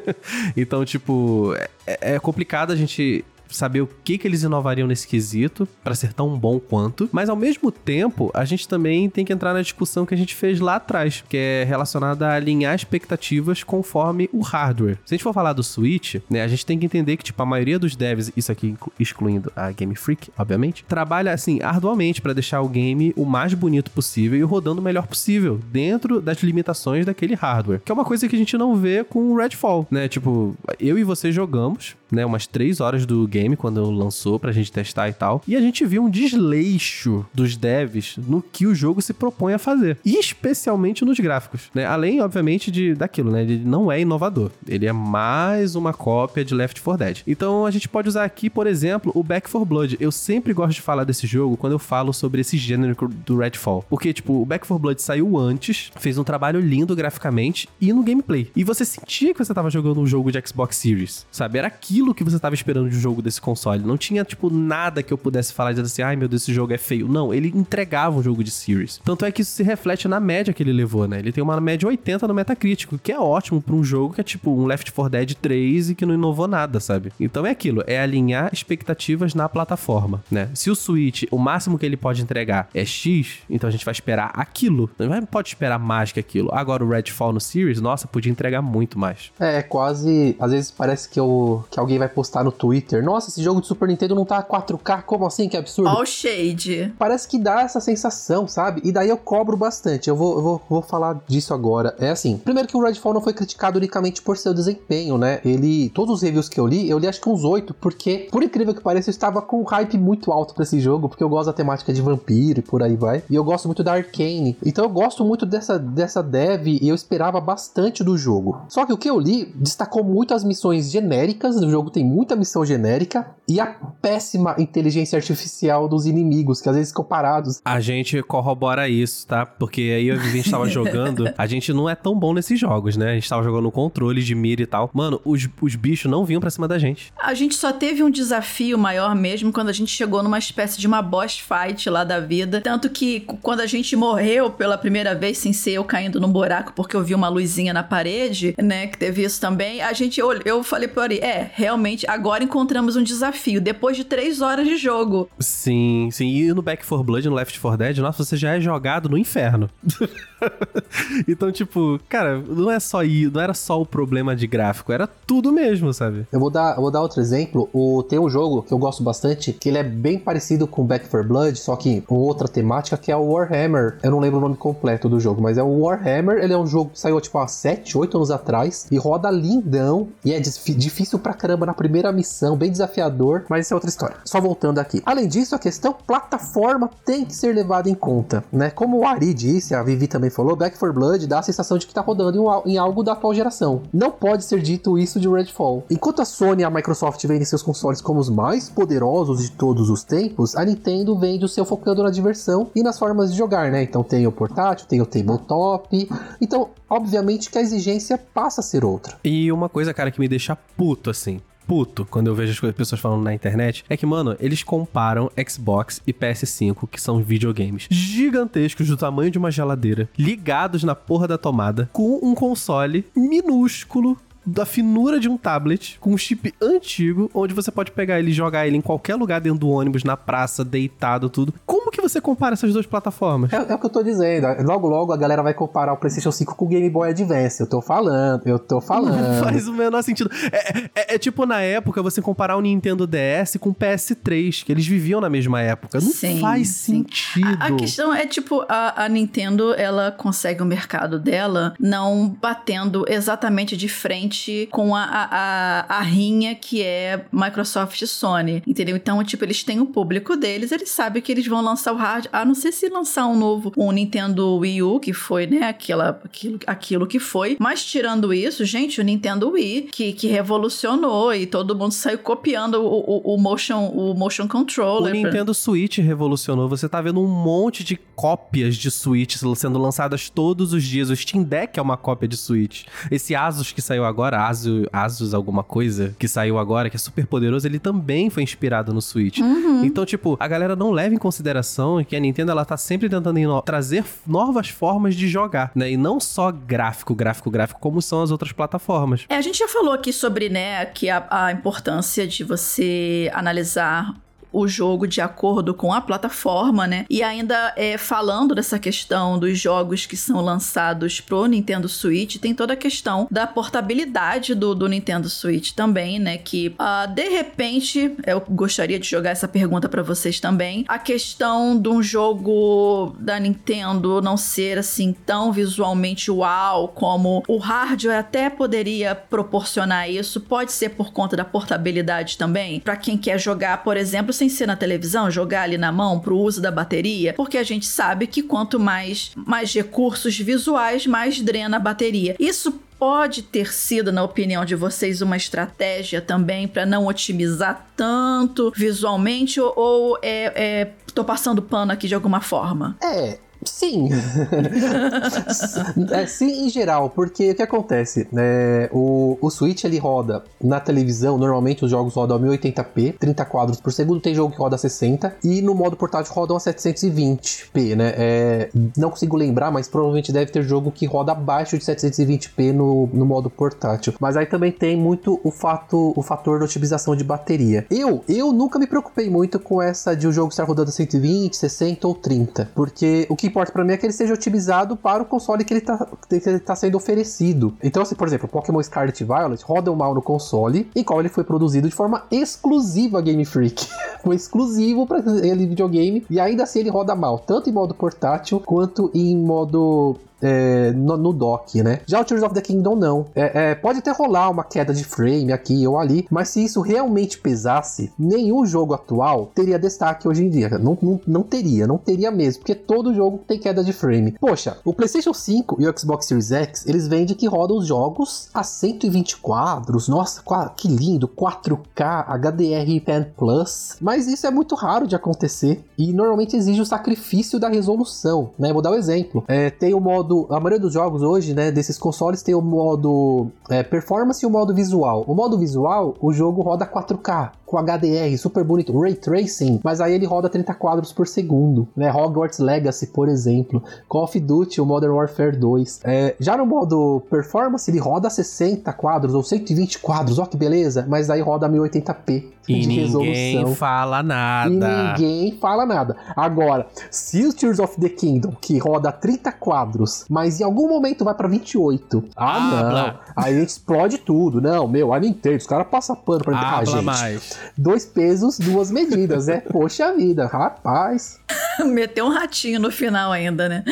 então, tipo, é, é complicado a gente saber o que, que eles inovariam nesse quesito para ser tão bom quanto, mas ao mesmo tempo a gente também tem que entrar na discussão que a gente fez lá atrás, que é relacionada a alinhar expectativas conforme o hardware. Se a gente for falar do Switch, né, a gente tem que entender que tipo a maioria dos devs, isso aqui excluindo a Game Freak, obviamente, trabalha assim arduamente para deixar o game o mais bonito possível e rodando o melhor possível dentro das limitações daquele hardware, que é uma coisa que a gente não vê com o Redfall, né? Tipo, eu e você jogamos, né, umas três horas do game quando lançou pra gente testar e tal. E a gente viu um desleixo dos devs no que o jogo se propõe a fazer. E especialmente nos gráficos, né? Além, obviamente, de daquilo, né? Ele não é inovador. Ele é mais uma cópia de Left 4 Dead. Então a gente pode usar aqui, por exemplo, o Back 4 Blood. Eu sempre gosto de falar desse jogo quando eu falo sobre esse gênero do Redfall. Porque, tipo, o Back 4 Blood saiu antes, fez um trabalho lindo graficamente e no gameplay. E você sentia que você tava jogando um jogo de Xbox Series, sabe? Era aquilo que você tava esperando de um jogo desse console. Não tinha, tipo, nada que eu pudesse falar dizendo assim, ai meu Deus, esse jogo é feio. Não, ele entregava um jogo de Series. Tanto é que isso se reflete na média que ele levou, né? Ele tem uma média 80 no Metacritic, que é ótimo pra um jogo que é tipo um Left 4 Dead 3 e que não inovou nada, sabe? Então é aquilo, é alinhar expectativas na plataforma, né? Se o Switch, o máximo que ele pode entregar é X, então a gente vai esperar aquilo. Não pode esperar mais que aquilo. Agora o Redfall no Series, nossa, podia entregar muito mais. É, quase. Às vezes parece que, eu, que alguém vai postar no Twitter. Nossa, esse jogo de Super Nintendo não tá 4K, como assim? Que absurdo. All shade. Parece que dá essa sensação, sabe? E daí eu cobro bastante. Eu vou, eu vou, vou falar disso agora. É assim, primeiro que o Redfall não foi criticado unicamente por seu desempenho, né? Ele. Todos os reviews que eu li, eu li acho que uns 8, porque, por incrível que pareça, eu estava com um hype muito alto para esse jogo, porque eu gosto da temática de vampiro e por aí vai. E eu gosto muito da Arcane. Então eu gosto muito dessa, dessa dev e eu esperava bastante do jogo. Só que o que eu li destacou muito as missões genéricas, o jogo tem muita missão genérica, e a péssima inteligência artificial dos inimigos, que às vezes ficam parados. A gente corrobora isso, tá? Porque aí a gente tava jogando, a gente não é tão bom nesses jogos, né? A gente tava jogando no controle de mira e tal. Mano, os, os bichos não vinham pra cima da gente. A gente só teve um desafio maior mesmo quando a gente chegou numa espécie de uma boss fight lá da vida. Tanto que quando a gente morreu pela primeira vez, sem ser eu caindo num buraco porque eu vi uma luzinha na parede, né? Que teve isso também. A gente, eu, eu falei pro Ari, é, realmente, agora encontramos um desafio. Depois de três horas de jogo. Sim, sim. E no Back 4 Blood, no Left 4 Dead, nossa, você já é jogado no inferno. então, tipo, cara, não é só ir, não era só o problema de gráfico, era tudo mesmo, sabe? Eu vou dar, eu vou dar outro exemplo. O, tem um jogo que eu gosto bastante, que ele é bem parecido com Back 4 Blood, só que com outra temática, que é o Warhammer. Eu não lembro o nome completo do jogo, mas é o Warhammer. Ele é um jogo que saiu, tipo, há 7, 8 anos atrás, e roda lindão, e é difícil pra caramba na primeira missão, bem desafiador, mas isso é outra história. Só voltando aqui. Além disso, a questão plataforma tem que ser levada em conta, né? Como o Ari disse, a Vivi também falou, Back 4 Blood dá a sensação de que tá rodando em algo da atual geração. Não pode ser dito isso de Redfall. Enquanto a Sony e a Microsoft vendem seus consoles como os mais poderosos de todos os tempos, a Nintendo vende o seu focando na diversão e nas formas de jogar, né? Então tem o portátil, tem o tabletop. Então, obviamente que a exigência passa a ser outra. E uma coisa, cara, que me deixa puto assim puto quando eu vejo as pessoas falando na internet é que, mano, eles comparam Xbox e PS5, que são videogames gigantescos do tamanho de uma geladeira, ligados na porra da tomada, com um console minúsculo da finura de um tablet com um chip antigo, onde você pode pegar ele e jogar ele em qualquer lugar dentro do ônibus, na praça, deitado, tudo. Como que você compara essas duas plataformas? É, é o que eu tô dizendo. Logo, logo a galera vai comparar o PlayStation 5 com o Game Boy Advance. Eu tô falando, eu tô falando. Não faz o menor sentido. É, é, é, tipo na época você comparar o Nintendo DS com o PS3, que eles viviam na mesma época. Não sim, faz sim. sentido. A, a, questão é, tipo, a, a Nintendo, ela consegue o mercado dela não batendo exatamente de frente com a, a, a, rinha que é Microsoft e Sony, entendeu? Então, tipo, eles têm o público deles, eles sabem que eles vão lançar o hard, a não ser se lançar um novo, um Nintendo Wii U, que foi, né, aquela, aquilo, aquilo que foi. Mas tirando isso, gente, o Nintendo Wii, que, que revolucionou e todo mundo saiu copiando o, o, o motion, o motion controller. O Nintendo pra... Switch revolucionou. Você tá vendo um monte de cópias de Switch sendo lançadas todos os dias. O Steam Deck é uma cópia de Switch. Esse Asus que saiu agora agora, Asus, Asus alguma coisa, que saiu agora, que é super poderoso, ele também foi inspirado no Switch. Uhum. Então, tipo, a galera não leva em consideração que a Nintendo, ela tá sempre tentando trazer novas formas de jogar, né? E não só gráfico, gráfico, gráfico, como são as outras plataformas. É, a gente já falou aqui sobre, né, que a, a importância de você analisar o jogo de acordo com a plataforma, né? E ainda é, falando dessa questão dos jogos que são lançados pro Nintendo Switch, tem toda a questão da portabilidade do, do Nintendo Switch também, né? Que uh, de repente, eu gostaria de jogar essa pergunta para vocês também. A questão de um jogo da Nintendo não ser assim tão visualmente uau como o hardware até poderia proporcionar isso, pode ser por conta da portabilidade também, para quem quer jogar, por exemplo, sem ser na televisão, jogar ali na mão pro uso da bateria, porque a gente sabe que quanto mais mais recursos visuais, mais drena a bateria. Isso pode ter sido, na opinião de vocês, uma estratégia também para não otimizar tanto visualmente ou, ou é, é, tô passando pano aqui de alguma forma? É, Sim. é, sim, em geral, porque o que acontece? É, o, o Switch ele roda na televisão, normalmente os jogos rodam a 1080p, 30 quadros por segundo, tem jogo que roda a 60, e no modo portátil rodam a 720p, né? É, não consigo lembrar, mas provavelmente deve ter jogo que roda abaixo de 720p no, no modo portátil. Mas aí também tem muito o fato, o fator de otimização de bateria. Eu, eu nunca me preocupei muito com essa de o jogo estar rodando a 120, 60 ou 30, porque o que importa para mim é que ele seja otimizado para o console que ele tá, que ele tá sendo oferecido. Então, assim, por exemplo, Pokémon Scarlet e Violet rodam mal no console, em qual ele foi produzido de forma exclusiva Game Freak. foi exclusivo para ele videogame, e ainda assim ele roda mal, tanto em modo portátil quanto em modo é, no, no, dock, né? Já o Tears of the Kingdom não. É, é, pode até rolar uma queda de frame aqui ou ali, mas se isso realmente pesasse, nenhum jogo atual teria destaque hoje em dia. Não, não, não teria, não teria mesmo, porque todo jogo tem queda de frame. Poxa, o PlayStation 5 e o Xbox Series X, eles vendem que rodam os jogos a 120 quadros. Nossa, que lindo, 4K, HDR10 Plus. Mas isso é muito raro de acontecer e normalmente exige o sacrifício da resolução, né? Vou dar um exemplo. É, tem o modo modo. A maioria dos jogos hoje, né, desses consoles tem o modo é, performance e o modo visual. O modo visual, o jogo roda 4K com HDR, super bonito, Ray Tracing, mas aí ele roda 30 quadros por segundo, né? Hogwarts Legacy, por exemplo, Call of Duty, o Modern Warfare 2. É, já no modo performance, ele roda 60 quadros ou 120 quadros, ó que beleza, mas aí roda 1080p. E de ninguém resolução. fala nada. E ninguém fala nada. Agora, se o Tears of the Kingdom, que roda 30 quadros, mas em algum momento vai para 28. Ah, ah não. Blá. Aí a gente explode tudo. Não, meu, a Nintendo, os caras passam pano pra ah, ah gente. Mais. Dois pesos, duas medidas, né? Poxa vida, rapaz. Meteu um ratinho no final ainda, né?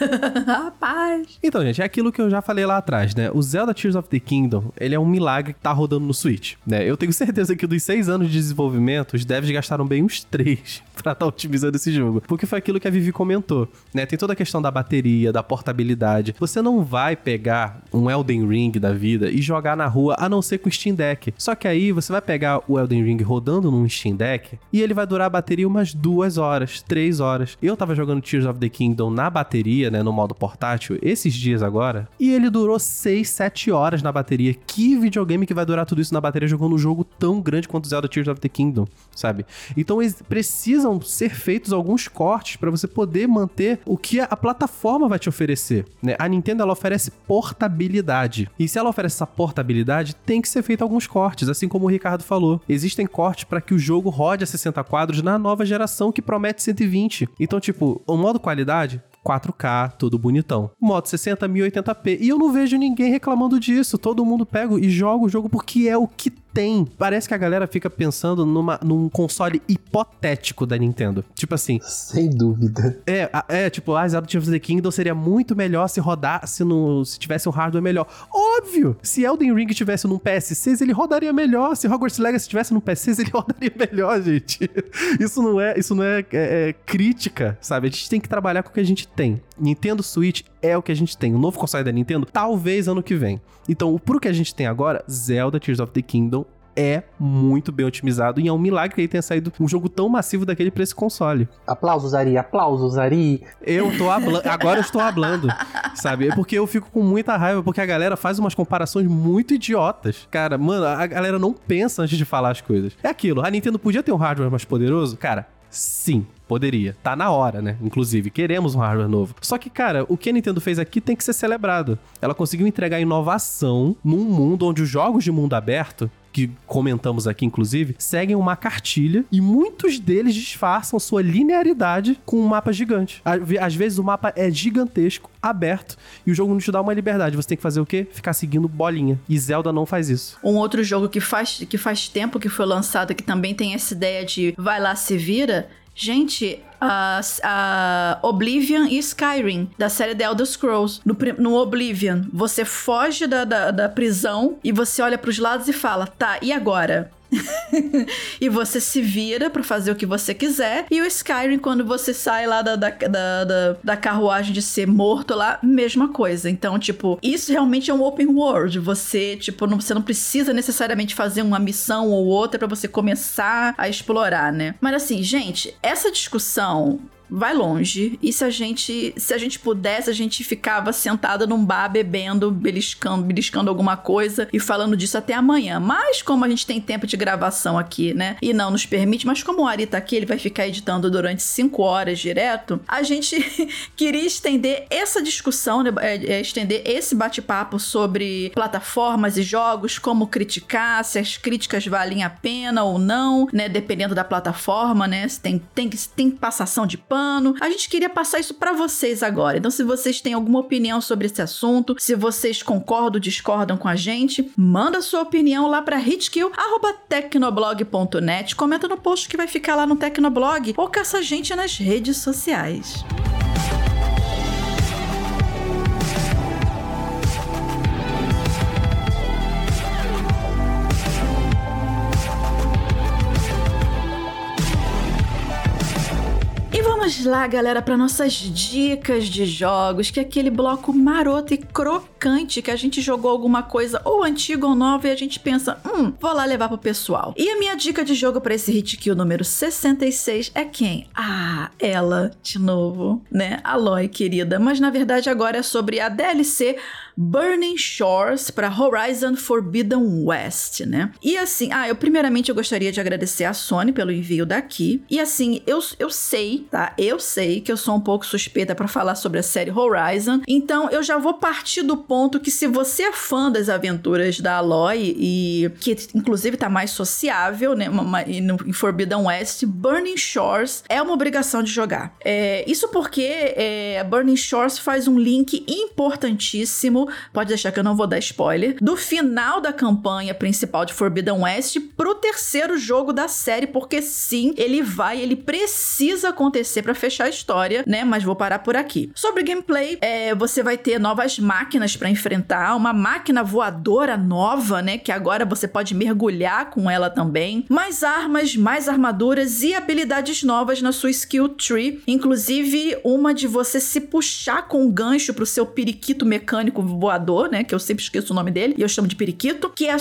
rapaz. Então, gente, é aquilo que eu já falei lá atrás, né? O Zelda Tears of the Kingdom, ele é um milagre que tá rodando no Switch, né? Eu tenho certeza que dos seis anos de desenvolvimento, os devs gastaram bem uns três pra estar tá otimizando esse jogo. Porque foi aquilo que a Vivi comentou, né? Tem toda a questão da bateria, da portabilidade. Você não vai pegar um Elden Ring da vida e jogar na rua, a não ser com o Steam Deck. Só que aí você vai pegar o Elden Ring rodando num Steam Deck e ele vai durar a bateria umas duas horas, três horas. Eu tava jogando Tears of the Kingdom na bateria, né, no modo portátil, esses dias agora, e ele durou seis, sete horas na bateria. Que videogame que vai durar tudo isso na bateria jogando um jogo tão grande quanto Zelda Tears of the Kingdom, sabe? Então precisam ser feitos alguns cortes para você poder manter o que a plataforma vai te oferecer, né? A Nintendo ela oferece portabilidade. E se ela oferece essa portabilidade, tem que ser feito alguns cortes, assim como o Ricardo falou. Existem cortes para que o jogo rode a 60 quadros na nova geração que promete 120. Então, tipo, o modo qualidade 4K, tudo bonitão. Modo 60 1080p. E eu não vejo ninguém reclamando disso. Todo mundo pega e joga o jogo porque é o que tem. Parece que a galera fica pensando numa, num console hipotético da Nintendo. Tipo assim. Sem dúvida. É, é tipo, ah, Zelda Tears of the Kingdom seria muito melhor se rodasse no. se tivesse um hardware melhor. Óbvio! Se Elden Ring tivesse num PS6, ele rodaria melhor. Se Hogwarts Legacy tivesse num PS6, ele rodaria melhor, gente. Isso não é, isso não é, é, é crítica, sabe? A gente tem que trabalhar com o que a gente tem. Nintendo Switch é o que a gente tem. O novo console da Nintendo, talvez ano que vem. Então, pro que a gente tem agora, Zelda Tears of the Kingdom é muito bem otimizado e é um milagre que ele tenha saído um jogo tão massivo daquele pra esse console. Aplausos, Ari, aplausos, Ari. Eu tô hablando, agora eu estou hablando, sabe? É porque eu fico com muita raiva, porque a galera faz umas comparações muito idiotas. Cara, mano, a galera não pensa antes de falar as coisas. É aquilo, a Nintendo podia ter um hardware mais poderoso? Cara, sim. Poderia. Tá na hora, né? Inclusive, queremos um hardware novo. Só que, cara, o que a Nintendo fez aqui tem que ser celebrado. Ela conseguiu entregar inovação num mundo onde os jogos de mundo aberto que comentamos aqui, inclusive, seguem uma cartilha e muitos deles disfarçam sua linearidade com um mapa gigante. Às vezes o mapa é gigantesco, aberto, e o jogo não te dá uma liberdade. Você tem que fazer o quê? Ficar seguindo bolinha. E Zelda não faz isso. Um outro jogo que faz, que faz tempo que foi lançado, que também tem essa ideia de vai lá, se vira. Gente, a, a, Oblivion e Skyrim, da série The Elder Scrolls. No, no Oblivion, você foge da, da, da prisão e você olha para os lados e fala: tá, e agora? e você se vira para fazer o que você quiser. E o Skyrim, quando você sai lá da, da, da, da, carruagem de ser morto lá, mesma coisa. Então, tipo, isso realmente é um open world. Você, tipo, não, você não precisa necessariamente fazer uma missão ou outra para você começar a explorar, né? Mas assim, gente, essa discussão vai longe. E se a gente, se a gente pudesse, a gente ficava sentada num bar bebendo, beliscando, beliscando alguma coisa e falando disso até amanhã. Mas como a gente tem tempo de gravação aqui, né? E não nos permite, mas como o Ari tá aqui, ele vai ficar editando durante cinco horas direto, a gente queria estender essa discussão, né? é, é, estender esse bate-papo sobre plataformas e jogos, como criticar, se as críticas valem a pena ou não, né? Dependendo da plataforma, né? Se tem, tem, tem passação de pano pano. A gente queria passar isso para vocês agora. Então, se vocês têm alguma opinião sobre esse assunto, se vocês concordam ou discordam com a gente, manda sua opinião lá para hitkill@tecnoblog.net. Comenta no post que vai ficar lá no Tecnoblog ou caça a gente nas redes sociais. Vamos lá, galera, para nossas dicas de jogos, que é aquele bloco maroto e crocante que a gente jogou alguma coisa ou antiga ou nova e a gente pensa, hum, vou lá levar pro pessoal. E a minha dica de jogo para esse hit kill número 66 é quem? Ah, ela, de novo, né? Aloy, querida. Mas na verdade agora é sobre a DLC Burning Shores para Horizon Forbidden West, né? E assim, ah, eu primeiramente eu gostaria de agradecer a Sony pelo envio daqui. E assim, eu, eu sei, tá? Eu sei que eu sou um pouco suspeita para falar sobre a série Horizon, então eu já vou partir do ponto que se você é fã das aventuras da Aloy e que inclusive tá mais sociável, né, em Forbidden West, Burning Shores é uma obrigação de jogar. É, isso porque é, Burning Shores faz um link importantíssimo pode deixar que eu não vou dar spoiler, do final da campanha principal de Forbidden West pro terceiro jogo da série, porque sim, ele vai, ele precisa acontecer para fechar a história, né? Mas vou parar por aqui. Sobre gameplay, é, você vai ter novas máquinas para enfrentar, uma máquina voadora nova, né? Que agora você pode mergulhar com ela também, mais armas, mais armaduras e habilidades novas na sua skill tree, inclusive uma de você se puxar com um gancho pro seu periquito mecânico voador, né? Que eu sempre esqueço o nome dele, e eu chamo de periquito, que é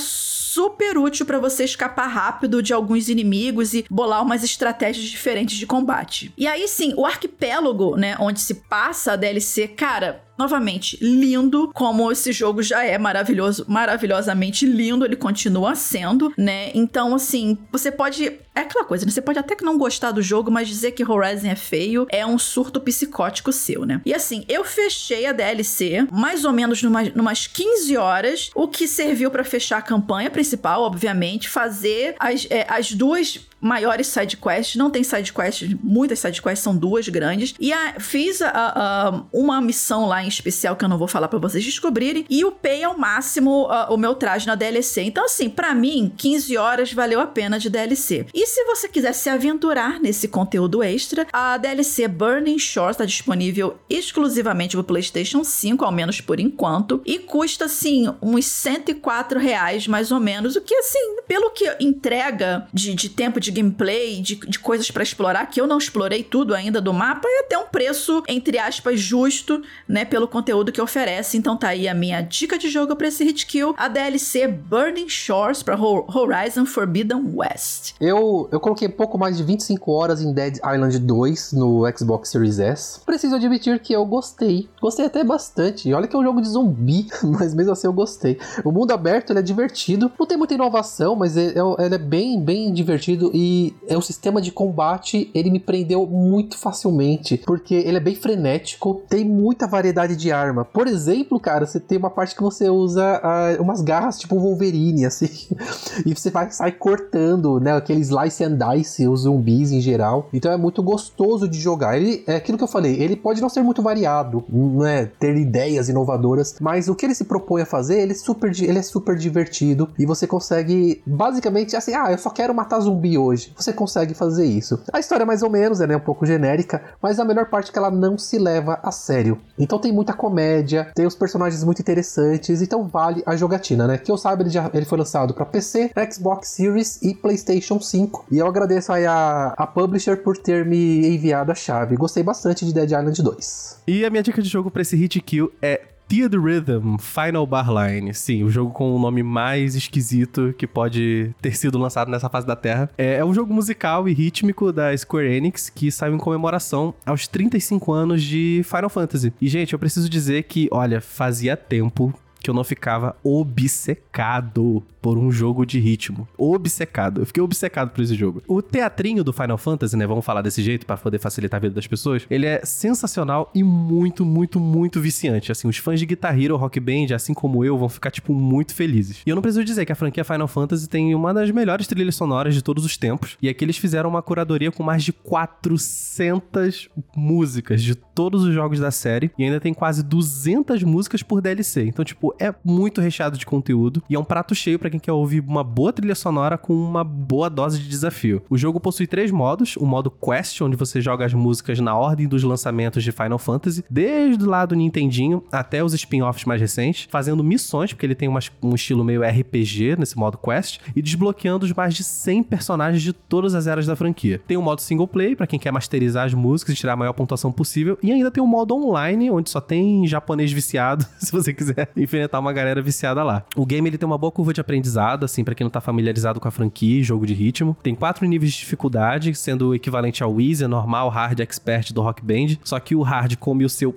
super útil para você escapar rápido de alguns inimigos e bolar umas estratégias diferentes de combate. E aí sim, o arquipélago, né, onde se passa a DLC, cara, novamente, lindo, como esse jogo já é maravilhoso, maravilhosamente lindo, ele continua sendo, né? Então, assim, você pode. É aquela coisa, né? Você pode até que não gostar do jogo, mas dizer que Horizon é feio é um surto psicótico seu, né? E assim, eu fechei a DLC mais ou menos numa, numas 15 horas, o que serviu para fechar a campanha principal, obviamente, fazer as, é, as duas maiores sidequests, não tem sidequests, muitas sidequests, são duas grandes. E a, fiz a, a, uma missão lá em especial que eu não vou falar para vocês descobrirem, e upei ao máximo o meu traje na DLC. Então, assim, para mim, 15 horas valeu a pena de DLC. E se você quiser se aventurar nesse conteúdo extra, a DLC Burning Shores está disponível exclusivamente no PlayStation 5, ao menos por enquanto, e custa, assim, uns 104 reais mais ou menos, o que, assim, pelo que entrega de, de tempo de gameplay, de, de coisas para explorar, que eu não explorei tudo ainda do mapa, é até um preço, entre aspas, justo, né, pelo conteúdo que oferece. Então tá aí a minha dica de jogo para esse hit kill, a DLC Burning Shores para Horizon Forbidden West. Eu, eu coloquei pouco mais de 25 horas em Dead Island 2 no Xbox Series S. Preciso admitir que eu gostei. Gostei até bastante. Olha que é um jogo de zumbi, mas mesmo assim eu gostei. O mundo aberto ele é divertido, não tem muita inovação, mas ele é, ele é bem, bem divertido e É o sistema de combate, ele me prendeu muito facilmente, porque ele é bem frenético, tem muita variedade de arma. Por exemplo, cara, você tem uma parte que você usa uh, umas garras tipo Wolverine, assim, e você vai sair cortando, né, aquele slice and dice, os zumbis em geral. Então é muito gostoso de jogar. Ele é aquilo que eu falei, ele pode não ser muito variado, né, ter ideias inovadoras, mas o que ele se propõe a fazer, ele é super, ele é super divertido e você consegue basicamente assim, ah, eu só quero matar zumbi hoje. Você consegue fazer isso. A história é mais ou menos, é né, um pouco genérica, mas a melhor parte é que ela não se leva a sério. Então tem muita comédia, tem os personagens muito interessantes, então vale a jogatina, né? Que eu saiba, ele, já, ele foi lançado para PC, Xbox Series e PlayStation 5. E eu agradeço aí a, a publisher por ter me enviado a chave. Gostei bastante de Dead Island 2. E a minha dica de jogo para esse hit kill é Theater Rhythm Final Barline. Sim, o jogo com o nome mais esquisito que pode ter sido lançado nessa fase da Terra. É, é um jogo musical e rítmico da Square Enix que saiu em comemoração aos 35 anos de Final Fantasy. E, gente, eu preciso dizer que, olha, fazia tempo que eu não ficava obcecado por um jogo de ritmo. Obcecado. Eu fiquei obcecado por esse jogo. O teatrinho do Final Fantasy, né? Vamos falar desse jeito para poder facilitar a vida das pessoas. Ele é sensacional e muito, muito, muito viciante. Assim, os fãs de Guitar Hero Rock Band, assim como eu, vão ficar, tipo, muito felizes. E eu não preciso dizer que a franquia Final Fantasy tem uma das melhores trilhas sonoras de todos os tempos. E aqui eles fizeram uma curadoria com mais de 400 músicas de todos os jogos da série. E ainda tem quase 200 músicas por DLC. Então, tipo, é muito recheado de conteúdo e é um prato cheio para quem quer ouvir uma boa trilha sonora com uma boa dose de desafio. O jogo possui três modos: o modo Quest, onde você joga as músicas na ordem dos lançamentos de Final Fantasy, desde o lado Nintendinho até os spin-offs mais recentes, fazendo missões, porque ele tem uma, um estilo meio RPG nesse modo Quest, e desbloqueando os mais de 100 personagens de todas as eras da franquia. Tem o modo single play, para quem quer masterizar as músicas e tirar a maior pontuação possível, e ainda tem o modo online, onde só tem japonês viciado, se você quiser enfrentar uma galera viciada lá. O game ele tem uma boa curva de aprendizado, assim, para quem não tá familiarizado com a franquia, jogo de ritmo. Tem quatro níveis de dificuldade, sendo o equivalente ao Easy, normal, hard, expert do Rock Band. Só que o hard come o seu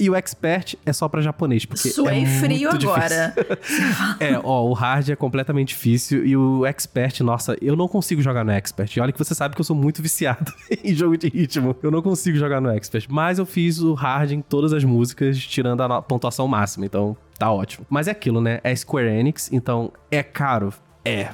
e o expert é só para japonês, porque Suei é frio agora. é, ó, o hard é completamente difícil e o expert, nossa, eu não consigo jogar no expert. E olha que você sabe que eu sou muito viciado em jogo de ritmo. Eu não consigo jogar no expert, mas eu fiz o hard em todas as músicas, tirando a pontuação máxima, então tá ótimo. Mas é aquilo, né? É Square Enix, então é caro. É,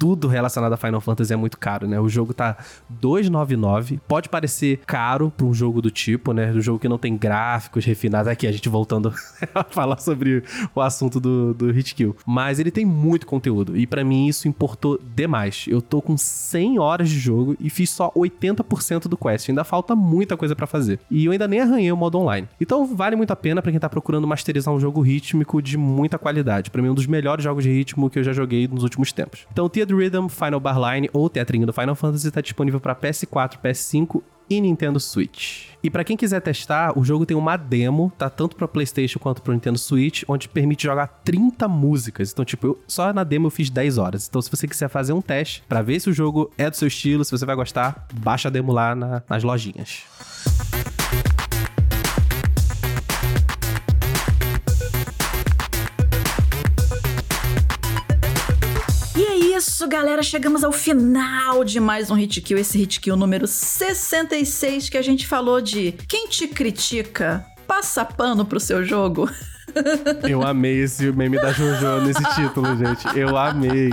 tudo relacionado a Final Fantasy é muito caro, né? O jogo tá 299. Pode parecer caro para um jogo do tipo, né? Um jogo que não tem gráficos refinados. Aqui, a gente voltando a falar sobre o assunto do, do Hit. Mas ele tem muito conteúdo. E para mim isso importou demais. Eu tô com 100 horas de jogo e fiz só 80% do quest. Ainda falta muita coisa para fazer. E eu ainda nem arranhei o modo online. Então vale muito a pena para quem tá procurando masterizar um jogo rítmico de muita qualidade. Para mim, um dos melhores jogos de ritmo que eu já joguei nos últimos tempos. Então, Tia Rhythm Final Barline ou Teatrinho do Final Fantasy está disponível para PS4, PS5 e Nintendo Switch. E para quem quiser testar, o jogo tem uma demo, tá tanto para PlayStation quanto para Nintendo Switch, onde permite jogar 30 músicas. Então, tipo, eu, só na demo eu fiz 10 horas. Então, se você quiser fazer um teste para ver se o jogo é do seu estilo, se você vai gostar, baixa a demo lá na, nas lojinhas. Isso, galera, chegamos ao final de mais um Hit Kill, esse Hit Kill número 66 que a gente falou de quem te critica passa pano pro seu jogo. Eu amei esse meme da Jojo nesse título, gente. Eu amei.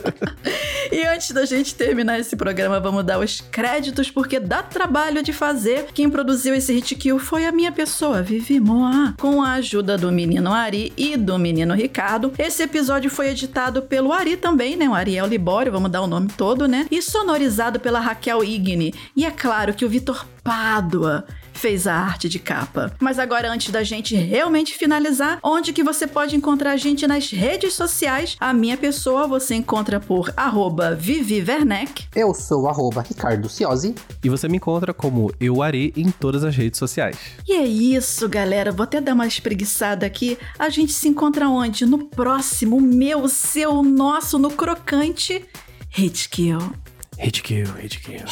e antes da gente terminar esse programa, vamos dar os créditos, porque dá trabalho de fazer. Quem produziu esse hit kill foi a minha pessoa, Vivi Moa, com a ajuda do menino Ari e do menino Ricardo. Esse episódio foi editado pelo Ari também, né? O Ariel Libório, vamos dar o nome todo, né? E sonorizado pela Raquel Igni. E é claro que o Vitor Pádua fez a arte de capa. Mas agora, antes da gente realmente finalizar, onde que você pode encontrar a gente nas redes sociais? A minha pessoa você encontra por arroba Vivi Werneck. Eu sou arroba Ricardo Ciosi. E você me encontra como Euari em todas as redes sociais. E é isso, galera. Vou até dar uma espreguiçada aqui. A gente se encontra onde? No próximo, meu, seu, nosso, no crocante Hit Kill. Hit Kill, Hit Kill.